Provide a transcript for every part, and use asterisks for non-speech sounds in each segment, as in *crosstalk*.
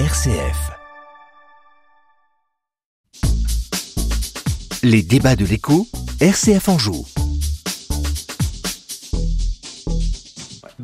RCF. Les débats de l'écho, RCF en joue.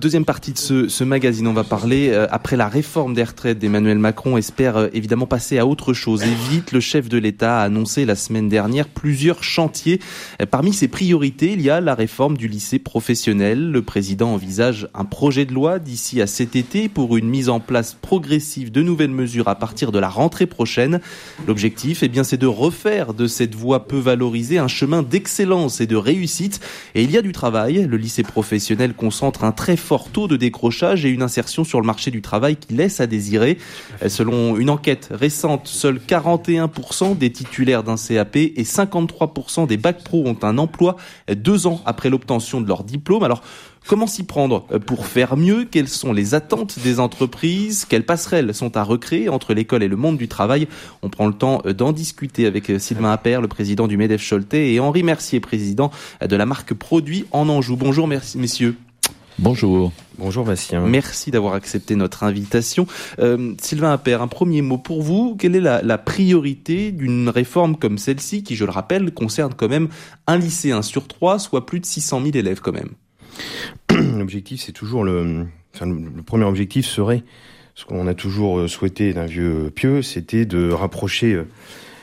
Deuxième partie de ce, ce, magazine, on va parler, euh, après la réforme des retraites d'Emmanuel Macron, espère euh, évidemment passer à autre chose. Et vite, le chef de l'État a annoncé la semaine dernière plusieurs chantiers. Euh, parmi ses priorités, il y a la réforme du lycée professionnel. Le président envisage un projet de loi d'ici à cet été pour une mise en place progressive de nouvelles mesures à partir de la rentrée prochaine. L'objectif, eh bien, c'est de refaire de cette voie peu valorisée un chemin d'excellence et de réussite. Et il y a du travail. Le lycée professionnel concentre un très fort taux de décrochage et une insertion sur le marché du travail qui laisse à désirer. Selon une enquête récente, seuls 41% des titulaires d'un CAP et 53% des bacs pro ont un emploi deux ans après l'obtention de leur diplôme. Alors, Comment s'y prendre pour faire mieux? Quelles sont les attentes des entreprises? Quelles passerelles sont à recréer entre l'école et le monde du travail? On prend le temps d'en discuter avec Sylvain Appert, le président du MEDEF Choletais, et Henri Mercier, président de la marque Produit en Anjou. Bonjour messieurs. Bonjour. Bonjour Bastien. Merci d'avoir accepté notre invitation. Euh, Sylvain Appert, un premier mot pour vous. Quelle est la, la priorité d'une réforme comme celle-ci, qui, je le rappelle, concerne quand même un lycéen sur trois, soit plus de 600 000 élèves quand même? *clears throat* L'objectif, c'est toujours le... Enfin, le premier objectif serait, ce qu'on a toujours souhaité d'un vieux pieux, c'était de rapprocher euh,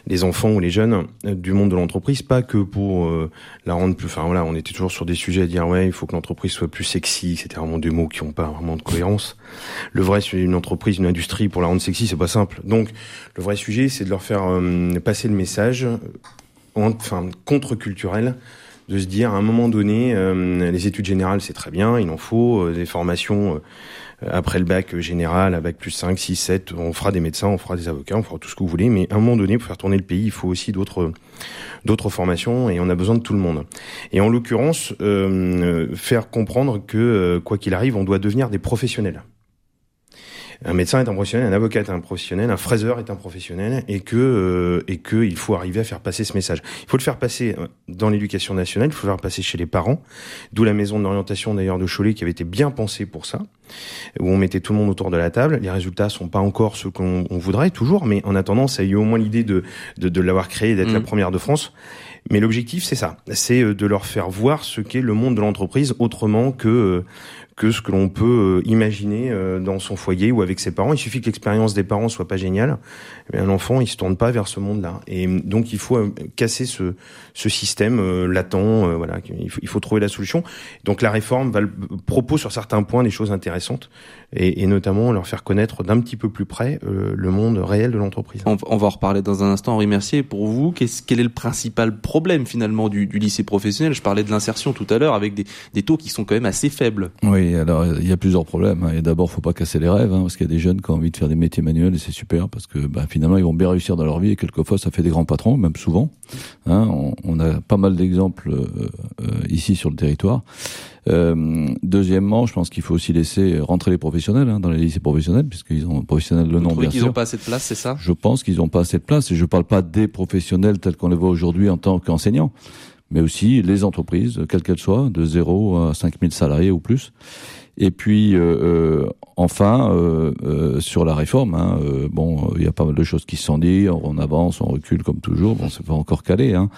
les enfants ou les jeunes euh, du monde de l'entreprise, pas que pour euh, la rendre plus. Enfin voilà, on était toujours sur des sujets à dire ouais, il faut que l'entreprise soit plus sexy. C'était vraiment des mots qui n'ont pas vraiment de cohérence. Le vrai, c'est une entreprise, une industrie pour la rendre sexy, c'est pas simple. Donc le vrai sujet, c'est de leur faire euh, passer le message, enfin contre-culturel de se dire à un moment donné, les études générales c'est très bien, il en faut, des formations euh, après le bac général, à bac plus 5, 6, 7, on fera des médecins, on fera des avocats, on fera tout ce que vous voulez, mais à un moment donné, pour faire tourner le pays, il faut aussi d'autres d'autres formations et on a besoin de tout le monde. Et en l'occurrence, euh, faire comprendre que euh, quoi qu'il arrive, on doit devenir des professionnels un médecin est un professionnel, un avocat est un professionnel, un fraiseur est un professionnel, et que euh, et que il faut arriver à faire passer ce message. Il faut le faire passer euh, dans l'éducation nationale, il faut le faire passer chez les parents, d'où la maison d'orientation d'ailleurs de Cholet qui avait été bien pensée pour ça, où on mettait tout le monde autour de la table. Les résultats sont pas encore ceux qu'on voudrait toujours, mais en attendant, ça a eu au moins l'idée de de, de l'avoir créé, d'être la mmh. première de France. Mais l'objectif, c'est ça, c'est euh, de leur faire voir ce qu'est le monde de l'entreprise autrement que que ce que l'on peut euh, imaginer euh, dans son foyer ou avec ses parents. Il suffit que l'expérience des parents soit pas géniale. Eh un enfant, il se tourne pas vers ce monde-là. Et donc, il faut euh, casser ce, ce système latent. voilà, il faut, il faut, trouver la solution. Donc, la réforme va le, propose sur certains points des choses intéressantes et, et notamment leur faire connaître d'un petit peu plus près le monde réel de l'entreprise. On, on, va en reparler dans un instant. Henri Mercier, pour vous, qu'est-ce, quel est le principal problème finalement du, du lycée professionnel? Je parlais de l'insertion tout à l'heure avec des, des taux qui sont quand même assez faibles. Oui, alors il y a plusieurs problèmes. Hein. Et d'abord, faut pas casser les rêves, hein, parce qu'il y a des jeunes qui ont envie de faire des métiers manuels et c'est super parce que bah, finalement ils vont bien réussir dans leur vie et quelquefois ça fait des grands patrons, même souvent. Hein. On, on, a pas mal d'exemples euh, euh, ici sur le territoire. Euh, deuxièmement, je pense qu'il faut aussi laisser rentrer les professionnels hein, dans les lycées professionnels, puisqu'ils ont professionnels le nom bien qu'ils n'ont pas assez de place, c'est ça? Je pense qu'ils n'ont pas assez de place, et je parle pas des professionnels tels qu'on les voit aujourd'hui en tant qu'enseignants, mais aussi les entreprises, quelles qu'elles soient, de 0 à 5000 salariés ou plus. Et puis, euh, euh, enfin, euh, sur la réforme, hein, bon, il y a pas mal de choses qui se sont dites, on avance, on recule comme toujours, bon, c'est pas encore calé, hein,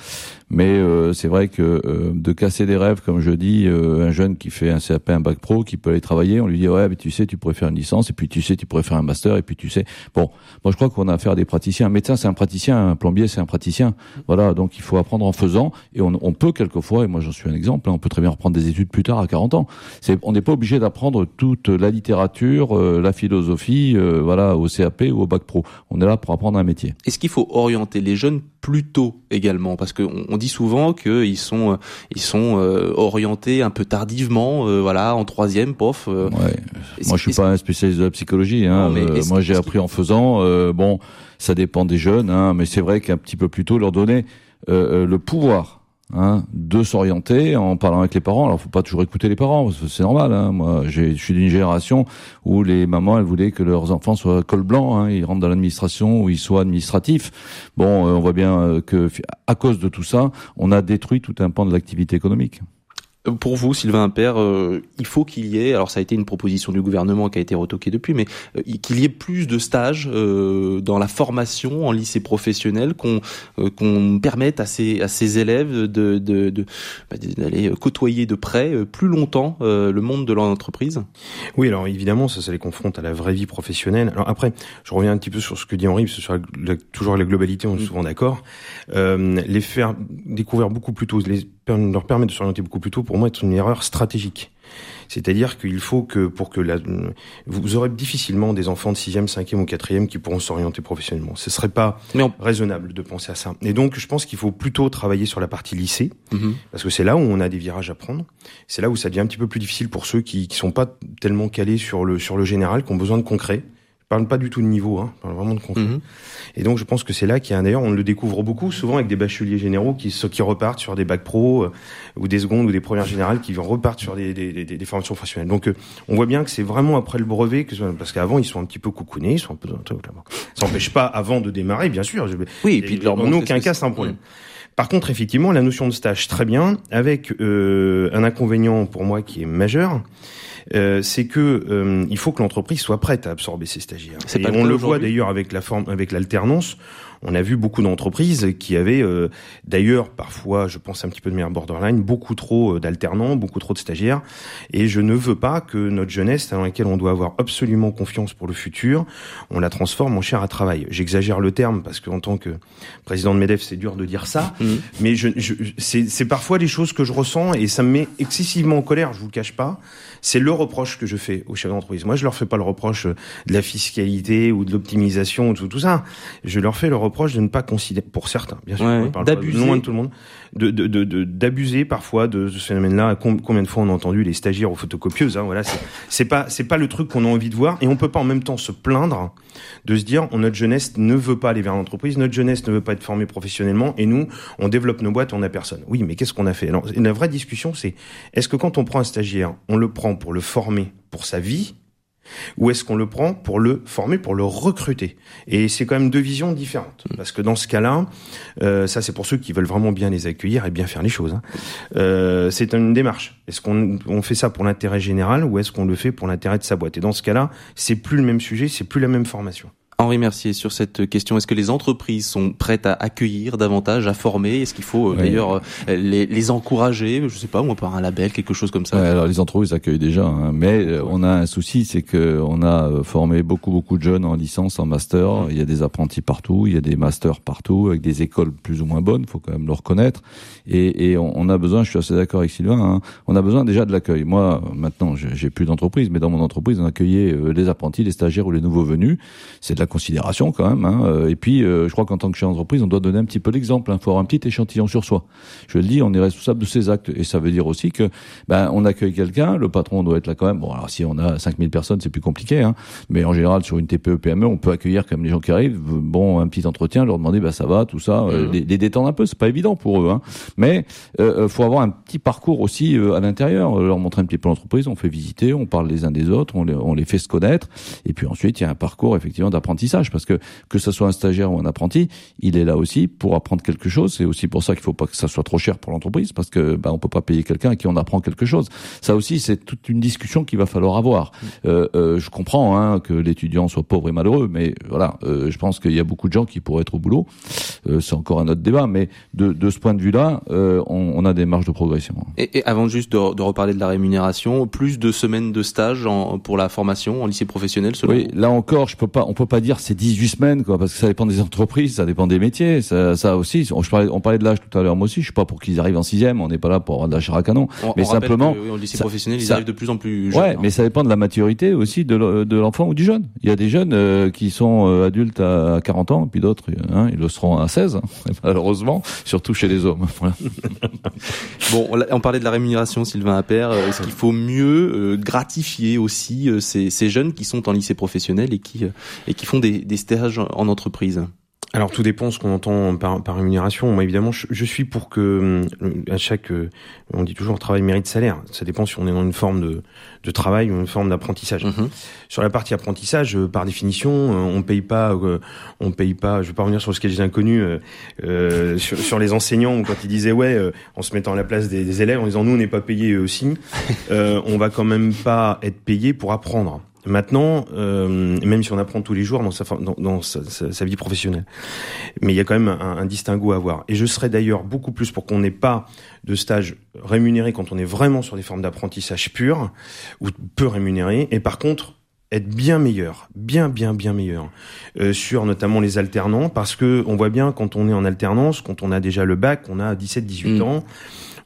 mais c'est vrai que de casser des rêves, comme je dis, un jeune qui fait un CAP, un bac pro, qui peut aller travailler, on lui dit ouais, mais tu sais, tu pourrais faire une licence, et puis tu sais, tu pourrais faire un master, et puis tu sais, bon, moi je crois qu'on a affaire à des praticiens. Un médecin, c'est un praticien, un plombier, c'est un praticien, voilà, donc il faut apprendre en faisant, et on, on peut quelquefois, et moi j'en suis un exemple, hein, on peut très bien reprendre des études plus tard à 40 ans. C'est, on n'est pas obligé toute la littérature euh, la philosophie, euh, voilà, au CAP ou au bac pro. On est là pour apprendre un métier. Est-ce qu'il faut orienter les jeunes plus tôt également? Parce qu'on on dit souvent qu'ils sont, euh, ils sont orientés un peu tardivement, voilà, en troisième, pof. Ouais. Moi, je suis pas un spécialiste de la psychologie. Hein. moi, j'ai appris en faisant. bon, ça dépend des jeunes, hein, mais c'est vrai qu'un petit peu plus tôt leur donner le pouvoir Hein, de s'orienter en parlant avec les parents. Alors, faut pas toujours écouter les parents, c'est normal. Hein. Moi, je suis d'une génération où les mamans, elles voulaient que leurs enfants soient col blanc, hein, ils rentrent dans l'administration ou ils soient administratifs. Bon, euh, on voit bien euh, que à cause de tout ça, on a détruit tout un pan de l'activité économique. Pour vous, Sylvain Impère, euh, il faut qu'il y ait, alors ça a été une proposition du gouvernement qui a été retoquée depuis, mais euh, qu'il y ait plus de stages euh, dans la formation en lycée professionnel, qu'on qu'on permette à ces, à ces élèves de, de, de bah, d'aller côtoyer de près plus longtemps le monde de l'entreprise? Oui, alors évidemment, ça, ça les confronte à la vraie vie professionnelle. Alors après, je reviens un petit peu sur ce que dit Henri, parce que sur la, toujours la globalité, on est mm. souvent d'accord. les faire découvrir beaucoup plus tôt, les leur permettre de s'orienter beaucoup plus tôt, pour moi, est une erreur stratégique. C'est-à-dire qu'il faut que pour que la, vous aurez difficilement des enfants de 6e, 5e ou 4e qui pourront s'orienter professionnellement. Ce serait pas raisonnable de penser à ça. Et donc, je pense qu'il faut plutôt travailler sur la partie lycée, mm-hmm. parce que c'est là où on a des virages à prendre. C'est là où ça devient un petit peu plus difficile pour ceux qui, qui sont pas tellement calés sur le, sur le général, qui ont besoin de concret parle pas du tout de niveau, hein, parle vraiment de concret. Mhm. Et donc je pense que c'est là qu'il y a d'ailleurs on le découvre beaucoup souvent avec des bacheliers généraux qui qui repartent sur des bacs pro euh, ou des secondes ou des premières générales qui repartent sur des, des, des, des formations professionnelles. Donc euh, on voit bien que c'est vraiment après le brevet que parce qu'avant ils sont un petit peu coucounés, ils sont un peu ça n'empêche pas avant de démarrer bien sûr. Oui, et puis de leur en aucun cas c'est un problème. Par contre, effectivement, la notion de stage, très bien, avec euh, un inconvénient pour moi qui est majeur, euh, c'est que euh, il faut que l'entreprise soit prête à absorber ses stagiaires. Et on le voit d'ailleurs avec la forme, avec l'alternance. On a vu beaucoup d'entreprises qui avaient, euh, d'ailleurs, parfois, je pense un petit peu de manière borderline, beaucoup trop euh, d'alternants, beaucoup trop de stagiaires. Et je ne veux pas que notre jeunesse, dans laquelle on doit avoir absolument confiance pour le futur, on la transforme en chair à travail. J'exagère le terme parce qu'en tant que président de Medef, c'est dur de dire ça, mmh. mais je, je c'est parfois des choses que je ressens et ça me met excessivement en colère. Je vous le cache pas. C'est le reproche que je fais aux chefs d'entreprise. Moi, je leur fais pas le reproche de la fiscalité ou de l'optimisation ou tout, tout ça. Je leur fais le reproche de ne pas considérer, pour certains, bien sûr, d'abuser, loin de tout le monde, de, d'abuser parfois de ce phénomène-là. Combien de fois on a entendu les stagiaires aux photocopieuses hein, Voilà, c'est pas c'est pas le truc qu'on a envie de voir, et on peut pas en même temps se plaindre de se dire notre jeunesse ne veut pas aller vers l'entreprise, notre jeunesse ne veut pas être formée professionnellement, et nous on développe nos boîtes, on a personne. Oui, mais qu'est-ce qu'on a fait? Alors, la vraie discussion, c'est est-ce que quand on prend un stagiaire, on le prend pour le former pour sa vie ou est-ce qu'on le prend pour le former, pour le recruter? Et c'est quand même deux visions différentes. Mm. Parce que dans ce cas-là, euh, ça c'est pour ceux qui veulent vraiment bien les accueillir et bien faire les choses. Hein. Euh, c'est une démarche. Est-ce qu'on on fait ça pour l'intérêt général ou est-ce qu'on le fait pour l'intérêt de sa boîte? Et dans ce cas-là, c'est plus le même sujet, c'est plus la même formation. Henri Mercier, sur cette question, est-ce que les entreprises sont prêtes à accueillir davantage, à former? Est-ce qu'il faut euh, d'ailleurs euh, les, les, encourager? Je sais pas, ou par un label, quelque chose comme ça ouais, Alors les entreprises accueillent déjà, hein, mais euh, on a un souci, c'est que on a formé beaucoup beaucoup de jeunes en licence, en master. Il y a des apprentis partout, il y a des masters partout, avec des écoles plus ou moins bonnes, faut quand même le reconnaître. Et, et on, a besoin, je suis assez d'accord avec Sylvain, hein, on a besoin déjà de l'accueil. Moi, maintenant, j'ai plus d'entreprise, mais dans mon entreprise, on accueillait les apprentis, les stagiaires ou les nouveaux venus. C'est de la considération quand même. Hein. Euh, et puis, euh, je crois qu'en tant que chef d'entreprise, on doit donner un petit peu l'exemple. Il hein. faut avoir un petit échantillon sur soi. Je le dis, on est responsable de ses actes. Et ça veut dire aussi que ben, on accueille quelqu'un, le patron doit être là quand même. Bon, alors si on a 5000 personnes, c'est plus compliqué. Hein. Mais en général, sur une TPE, PME, on peut accueillir comme les gens qui arrivent. Bon, un petit entretien, leur demander, ben, ça va, tout ça. Euh, mmh. les, détendre un peu, c'est pas évident pour eux. Hein. Mais euh, faut avoir un petit parcours aussi à l'intérieur. Leur montrer un petit peu l'entreprise, on fait visiter, on parle les uns des autres, on les, on les fait se connaître. Et puis ensuite, il y a un parcours effectivement d'apprentissage parce que que ce soit un stagiaire ou un apprenti, il est là aussi pour apprendre quelque chose. C'est aussi pour ça qu'il faut pas que ça soit trop cher pour l'entreprise parce que bah, on peut pas payer quelqu'un à qui on apprend quelque chose. Ça aussi, c'est toute une discussion qu'il va falloir avoir. Euh, euh, je comprends hein, que l'étudiant soit pauvre et malheureux, mais voilà, euh, je pense qu'il y a beaucoup de gens qui pourraient être au boulot. C'est encore un autre débat, mais de, de ce point de vue-là, on, on, a des marges de progression. Et, et avant juste de, de, reparler de la rémunération, plus de semaines de stage en, pour la formation en lycée professionnel. Selon oui, là encore, je peux pas, on peut pas dire c'est 18 semaines quoi, parce que ça dépend des entreprises, ça dépend des métiers, ça, ça aussi. On, je parlais, on parlait de l'âge tout à l'heure, moi aussi. Je suis pas pour qu'ils arrivent en sixième. On n'est pas là pour avoir de la chair à canon. mais simplement, que, oui, lycée professionnel, ils arrivent de plus en plus jeunes. Ouais, hein. mais ça dépend de la maturité aussi de l'enfant ou du jeune. Il y a des jeunes euh, qui sont euh, adultes à 40 ans, et puis d'autres, hein, ils le seront à 16, hein, *laughs* malheureusement, surtout chez les hommes. *laughs* bon, on parlait de la rémunération, Sylvain Appert. Euh, est-ce qu'il faut mieux gratifier aussi ces, ces, jeunes qui sont en lycée professionnel et qui et qui font des, des stages en entreprise alors tout dépend ce qu'on entend par, par, rémunération. Moi évidemment, je, je, suis pour que à chaque, on dit toujours travail mérite salaire. Ça dépend si on est dans une forme de, de travail ou une forme d'apprentissage. Mm-hmm. Sur la partie apprentissage, euh, par définition, euh, on paye pas, euh, on paye pas. Je vais pas revenir sur ce sketch inconnu euh, sur, sur, les enseignants quand ils disaient ouais, en se mettant à la place des, des élèves, en disant nous on n'est pas payé aussi, on va quand même pas être payé pour apprendre. Maintenant, euh, même si on apprend tous les jours dans sa, dans, dans sa, sa, vie professionnelle, mais il y a quand même un, un distinguo à avoir. Et je serais d'ailleurs beaucoup plus pour qu'on n'ait pas de stage rémunéré quand on est vraiment sur des formes d'apprentissage pur ou peu rémunéré. Et par contre, être bien meilleur, bien bien bien meilleur euh, sur notamment les alternants parce que on voit bien quand on est en alternance, quand on a déjà le bac, on a 17 18 mmh. ans,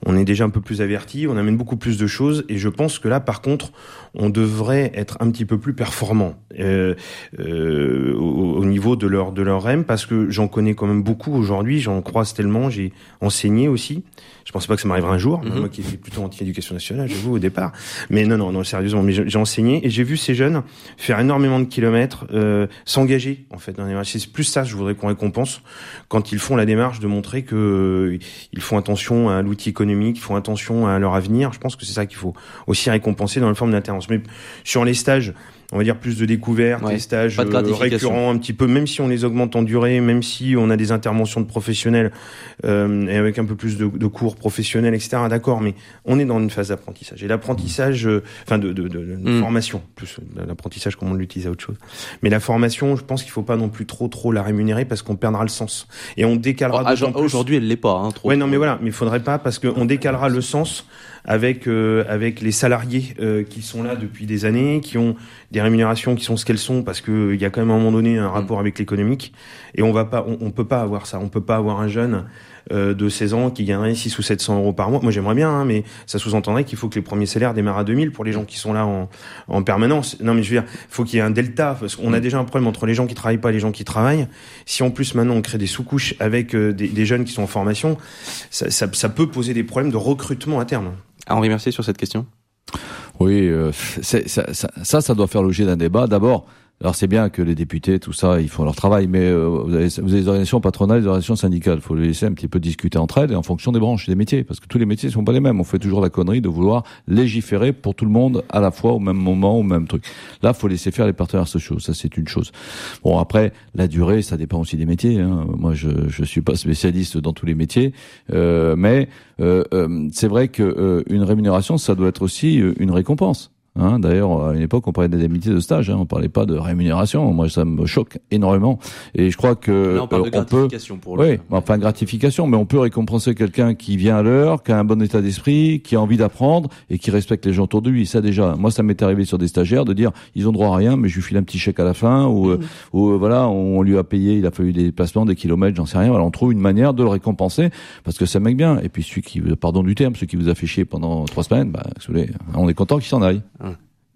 on est déjà un peu plus averti, on amène beaucoup plus de choses et je pense que là par contre on devrait être un petit peu plus performant euh, euh, au, au, niveau de leur de leur REM parce que j'en connais quand même beaucoup aujourd'hui, j'en croise tellement, j'ai enseigné aussi. Je pensais pas que ça m'arriverait un jour, mm -hmm. moi qui étais plutôt anti-éducation nationale, j'avoue au départ. Mais non non non sérieusement, mais j'ai enseigné et j'ai vu ces jeunes faire énormément de kilomètres, euh, s'engager en fait dans les C'est plus ça je voudrais qu'on récompense quand ils font la démarche de montrer que euh, ils font attention à l'outil économique, ils font attention à leur avenir. Je pense que c'est ça qu'il faut aussi récompenser dans la forme d'intervention. Mais sur les stages, on va dire plus de découvertes, ouais, des stages de récurrents un petit peu, même si on les augmente en durée, même si on a des interventions de professionnels euh, et avec un peu plus de, de cours professionnels, etc. D'accord, mais on est dans une phase d'apprentissage et l'apprentissage, euh, enfin de, de, de, de mm. formation, plus l'apprentissage comme on l'utilise à autre chose. Mais la formation, je pense qu'il faut pas non plus trop trop la rémunérer parce qu'on perdra le sens et on décalera. Oh, Aujourd'hui, elle l'est pas. Hein, trop, ouais, non, mais voilà, mais il faudrait pas parce qu'on décalera le sens avec euh, avec les salariés euh, qui sont là depuis des années, qui ont des rémunérations qui sont ce qu'elles sont parce que il y a quand même à un moment donné un rapport avec l'économique et on va pas on, on, peut pas avoir ça, on peut pas avoir un jeune euh, de 16 ans qui gagnerait 6 ou 700 euros par mois. Moi j'aimerais bien, hein, mais ça sous-entendrait qu'il faut que les premiers salaires démarrent à 2000 pour les gens qui sont là en, en permanence. Non mais je veux dire, faut qu'il y ait un delta parce qu'on a déjà un problème entre les gens qui travaillent pas et les gens qui travaillent. Si en plus maintenant on crée des sous-couches avec euh, des, des, jeunes qui sont en formation, ça, ça peut poser des problèmes de recrutement à terme. Henri Mercier sur cette question? Oui, euh, ça, ça, ça, doit faire l'objet d'un débat. D'abord, alors c'est bien que les députés, tout ça, ils font leur travail, mais euh, vous, avez, vous avez des organisations patronales, des organisations syndicales. Il faut les laisser un petit peu discuter entre elles et en fonction des branches des métiers, parce que tous les métiers ne sont pas les mêmes. On fait toujours la connerie de vouloir légiférer pour tout le monde à la fois, au même moment, au même truc. Là, faut laisser faire les partenaires sociaux. Ça, c'est une chose. Bon, après, la durée, ça dépend aussi des métiers. Hein. Moi, je je suis pas spécialiste dans tous les métiers, euh, mais euh, euh c'est vrai que euh, une rémunération, ça doit être aussi une récompense. Hein, D'ailleurs, à une époque, on parlait d'indemnité de stage, hein, on parlait pas de rémunération. Moi, ça me choque énormément. Et je crois que Là, on, parle de gratification peut, pour le... oui, enfin gratification, mais on peut récompenser quelqu'un qui vient à l'heure, qui a un bon état d'esprit, qui a envie d'apprendre et qui respecte les gens autour de lui. Ça déjà, moi, ça m'est arrivé sur des stagiaires de dire, ils ont droit à rien, mais je lui file un petit chèque à la fin, ou, mmh. ou voilà, on lui a payé, il a fallu des déplacements, des kilomètres, j'en sais rien. Voilà, on trouve une manière de le récompenser parce que ça mec bien. Et puis celui qui, pardon du terme, celui qui vous a fait chier pendant trois semaines, bah, on est content qu'il s'en aille.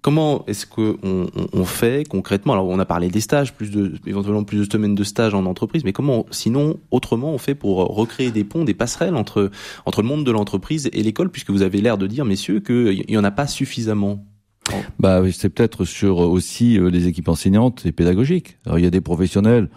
Comment est-ce qu'on on, on fait concrètement? Alors, on a parlé des stages, plus de éventuellement plus de semaines de stage en entreprise, mais comment, sinon, autrement, on fait pour recréer des ponts, des passerelles entre le monde de l'entreprise et l'école, puisque vous avez l'air de dire, messieurs, qu'il y en a pas suffisamment? Bah, c'est peut-être sur aussi euh, les équipes enseignantes et pédagogiques. Il y a des professionnels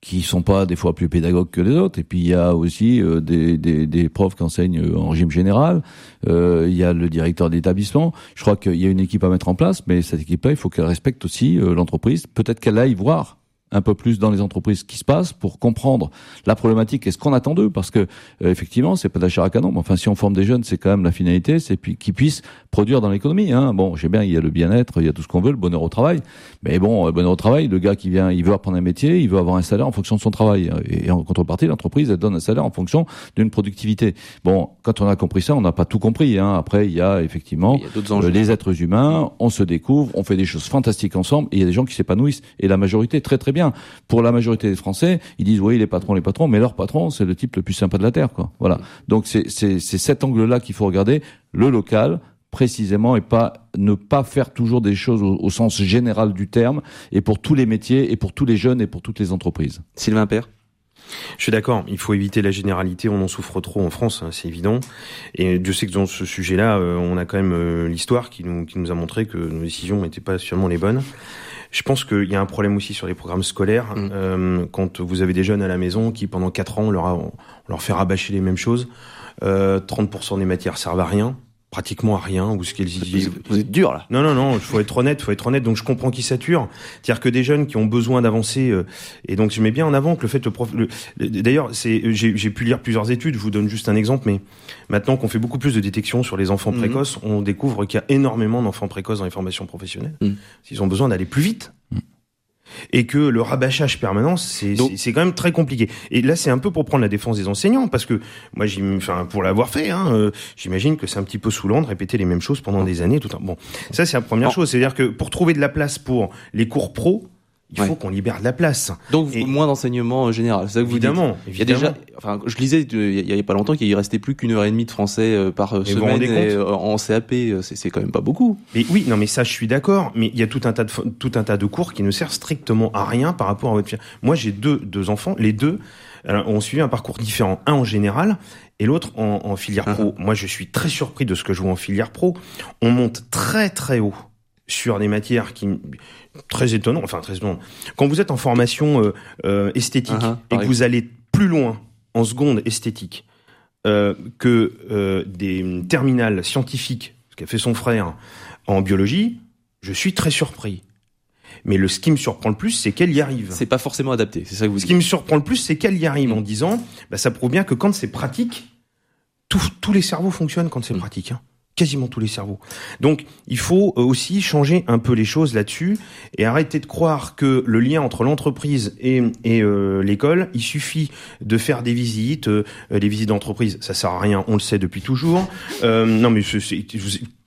qui sont pas des fois plus pédagogues que les autres. Et puis il y a aussi euh, des, des, des, profs qui enseignent euh, en régime général. Euh, il y a le directeur d'établissement. Je crois qu'il y a une équipe à mettre en place, mais cette équipe-là, il faut qu'elle respecte aussi euh, l'entreprise. Peut-être qu'elle aille voir un peu plus dans les entreprises qui se passe pour comprendre la problématique et ce qu'on attend d'eux parce que euh, effectivement c'est pas d'achat à canon mais enfin si on forme des jeunes c'est quand même la finalité c'est puis qu'ils puissent produire dans l'économie hein. bon j'ai bien il y a le bien-être il y a tout ce qu'on veut le bonheur au travail mais bon le bonheur au travail le gars qui vient il veut apprendre un métier il veut avoir un salaire en fonction de son travail et, en contrepartie l'entreprise elle donne un salaire en fonction d'une productivité bon quand on a compris ça on n'a pas tout compris hein. après il y a effectivement il y a euh, les êtres humains on se découvre on fait des choses fantastiques ensemble et il y a des gens qui s'épanouissent et la majorité très très bien. Pour la majorité des Français, ils disent oui les patrons, les patrons, mais leur patron c'est le type le plus sympa de la terre, quoi. Voilà. Donc c'est cet angle-là qu'il faut regarder, le local précisément et pas ne pas faire toujours des choses au, au, sens général du terme et pour tous les métiers et pour tous les jeunes et pour toutes les entreprises. Sylvain Père. Je suis d'accord, il faut éviter la généralité, on en souffre trop en France, hein, c'est évident. Et Dieu sait que dans ce sujet-là, euh, on a quand même euh, l'histoire qui nous, qui nous a montré que nos décisions n'étaient pas sûrement les bonnes. Je pense qu'il y a un problème aussi sur les programmes scolaires. Mm. Euh, quand vous avez des jeunes à la maison qui, pendant quatre ans, on leur, a- on leur fait rabâcher les mêmes choses. Euh, 30% des matières servent à rien, pratiquement à rien. Ou ce qu'elles Vous, vous êtes dur là. non, non, non, il faut être honnête, faut être honnête. Donc je comprends qu'ils saturent. C'est-à-dire que des jeunes qui ont besoin d'avancer, euh, et donc je mets bien en avant que le fait le prof. le- le- D'ailleurs, c'est, j'ai j'ai pu lire plusieurs études. Je vous donne juste un exemple, mais maintenant qu'on fait beaucoup plus de détection sur les enfants Mhm. précoces, on découvre qu'il y a énormément d'enfants précoces dans les formations professionnelles. Mhm. Ils ont besoin d'aller plus vite. Et que le rabâchage permanent, c'est quand même très compliqué. Et là, c'est un peu pour prendre la défense des enseignants, parce que moi, enfin, pour l'avoir fait, hein, euh, j'imagine que c'est un petit peu saoulant de répéter les mêmes choses pendant des années. Tout un... Bon, ça, c'est la première chose. C'est-à-dire que pour trouver de la place pour les cours pro, il faut qu'on libère de la place. Donc Et- moins d'enseignement général. C'est ça que vous dites? Évidemment, Il y a déjà, évidemment. enfin, je lisais euh, il y a pas longtemps qu'il restait plus qu'une heure et demie de français euh, par euh, vous vous semaine rendez et, euh, en CAP. C'est quand même pas beaucoup. Mais oui, non, mais ça, je suis d'accord. Mais il y a tout un tas de tout un tas de cours qui ne servent strictement à rien par rapport à votre fille. Moi, j'ai deux deux enfants. Les deux ont suivi un parcours différent. Un en général et l'autre en, en filière pro. Moi, je suis très surpris de ce que je vois en filière pro. On monte très très haut sur des matières qui très étonnant. Enfin, très étonnant. Quand vous êtes en formation euh, euh, esthétique Uh-huh, et que vous allez plus loin en seconde esthétique euh, que euh, des terminales scientifiques, ce qu'a fait son frère en biologie, je suis très surpris. Mais le, ce qui me surprend le plus, c'est qu'elle y arrive. C'est pas forcément adapté. C'est ça que vous Ce dites. qui me surprend le plus, c'est qu'elle y arrive en disant, bah, ça prouve bien que quand c'est pratique, tout- tous les cerveaux fonctionnent quand c'est Mm. pratique. hein. Quasiment tous les cerveaux. Donc, il faut euh, aussi changer un peu les choses là-dessus et arrêter de croire que le lien entre l'entreprise et, et euh, l'école, il suffit de faire des visites, euh, des visites d'entreprise, ça sert à rien, on le sait depuis toujours. Euh, non, mais c'est-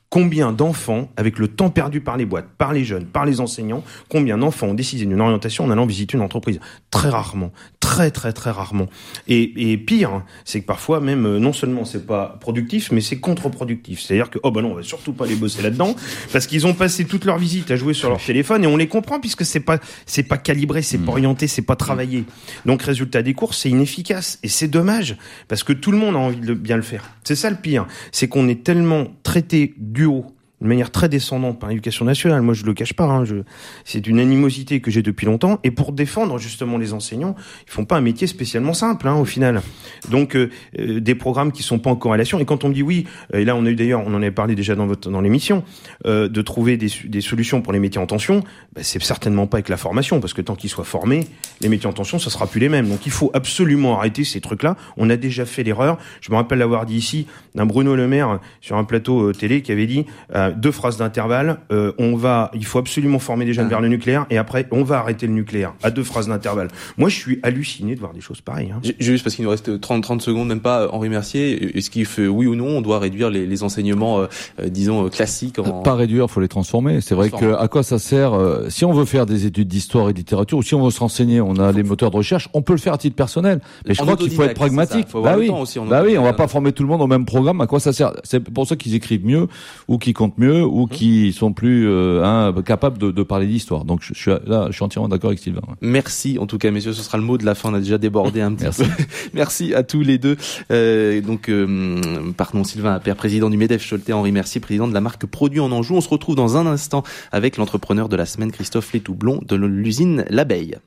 combien d'enfants, avec le temps perdu par les boîtes, par les jeunes, par les enseignants, combien d'enfants ont décidé d'une orientation en allant visiter une entreprise Très rarement, très très très rarement. Et, et pire, c'est que parfois même euh, non seulement c'est pas productif, mais c'est contre-productif. C'est-à-dire que oh bah non, on va surtout pas les bosser là-dedans parce qu'ils ont passé toute leur visite à jouer sur leur téléphone et on les comprend puisque c'est pas c'est pas calibré, c'est pas orienté, c'est pas travaillé. Donc résultat des cours, c'est inefficace et c'est dommage parce que tout le monde a envie de bien le faire. C'est ça le pire, c'est qu'on est tellement traité du haut de manière très descendante par l'éducation nationale. Moi, je le cache pas. Hein, je... C'est une animosité que j'ai depuis longtemps. Et pour défendre justement les enseignants, ils font pas un métier spécialement simple, hein, au final. Donc, euh, euh, des programmes qui sont pas en corrélation. Et quand on me dit oui, euh, et là, on a eu d'ailleurs, on en avait parlé déjà dans votre dans l'émission, euh, de trouver des, des solutions pour les métiers en tension, bah, c'est certainement pas avec la formation, parce que tant qu'ils soient formés, les métiers en tension, ça sera plus les mêmes. Donc, il faut absolument arrêter ces trucs-là. On a déjà fait l'erreur. Je me rappelle l'avoir dit ici d'un Bruno Le Maire sur un plateau télé qui avait dit deux phrases d'intervalle. euh, on va, il faut absolument former des jeunes Ah. vers le nucléaire et après on va arrêter le nucléaire à deux phrases d'intervalle. Moi, je suis halluciné de voir des choses pareilles. Hein. Ju- Juste parce qu'il nous reste 30, 30 secondes, même pas, euh, Henri Mercier, est-ce qu'il fait oui ou non, on doit réduire les, les enseignements, euh, euh, disons, euh, classiques en... Pas réduire, faut les transformer. C'est vrai que à quoi ça sert euh, Si on veut faire des études d'histoire et de littérature, ou si on veut se renseigner, on a les moteurs de recherche, on peut le faire à titre personnel. Mais je En crois qu'il faut être pragmatique. Faut Bah oui, aussi en bah oui, on va pas former tout le monde au même programme. À quoi ça sert? C'est pour ça qu'ils écrivent mieux, ou qu'ils comptent mieux, ou Mmh. qui sont plus euh, hein, capables de, de parler d'histoire. Donc je, je suis là, je suis entièrement d'accord avec Sylvain. Merci en tout cas messieurs, ce sera le mot de la fin, on a déjà débordé un petit Merci. peu. *laughs* Merci à tous les deux. Euh, donc euh, pardon Sylvain Appert, président du MEDEF Choletais, Henri Mercier, président de la marque Produits en Anjou. On se retrouve dans un instant avec l'entrepreneur de la semaine Christophe Létoublon de l'usine L'Abeille.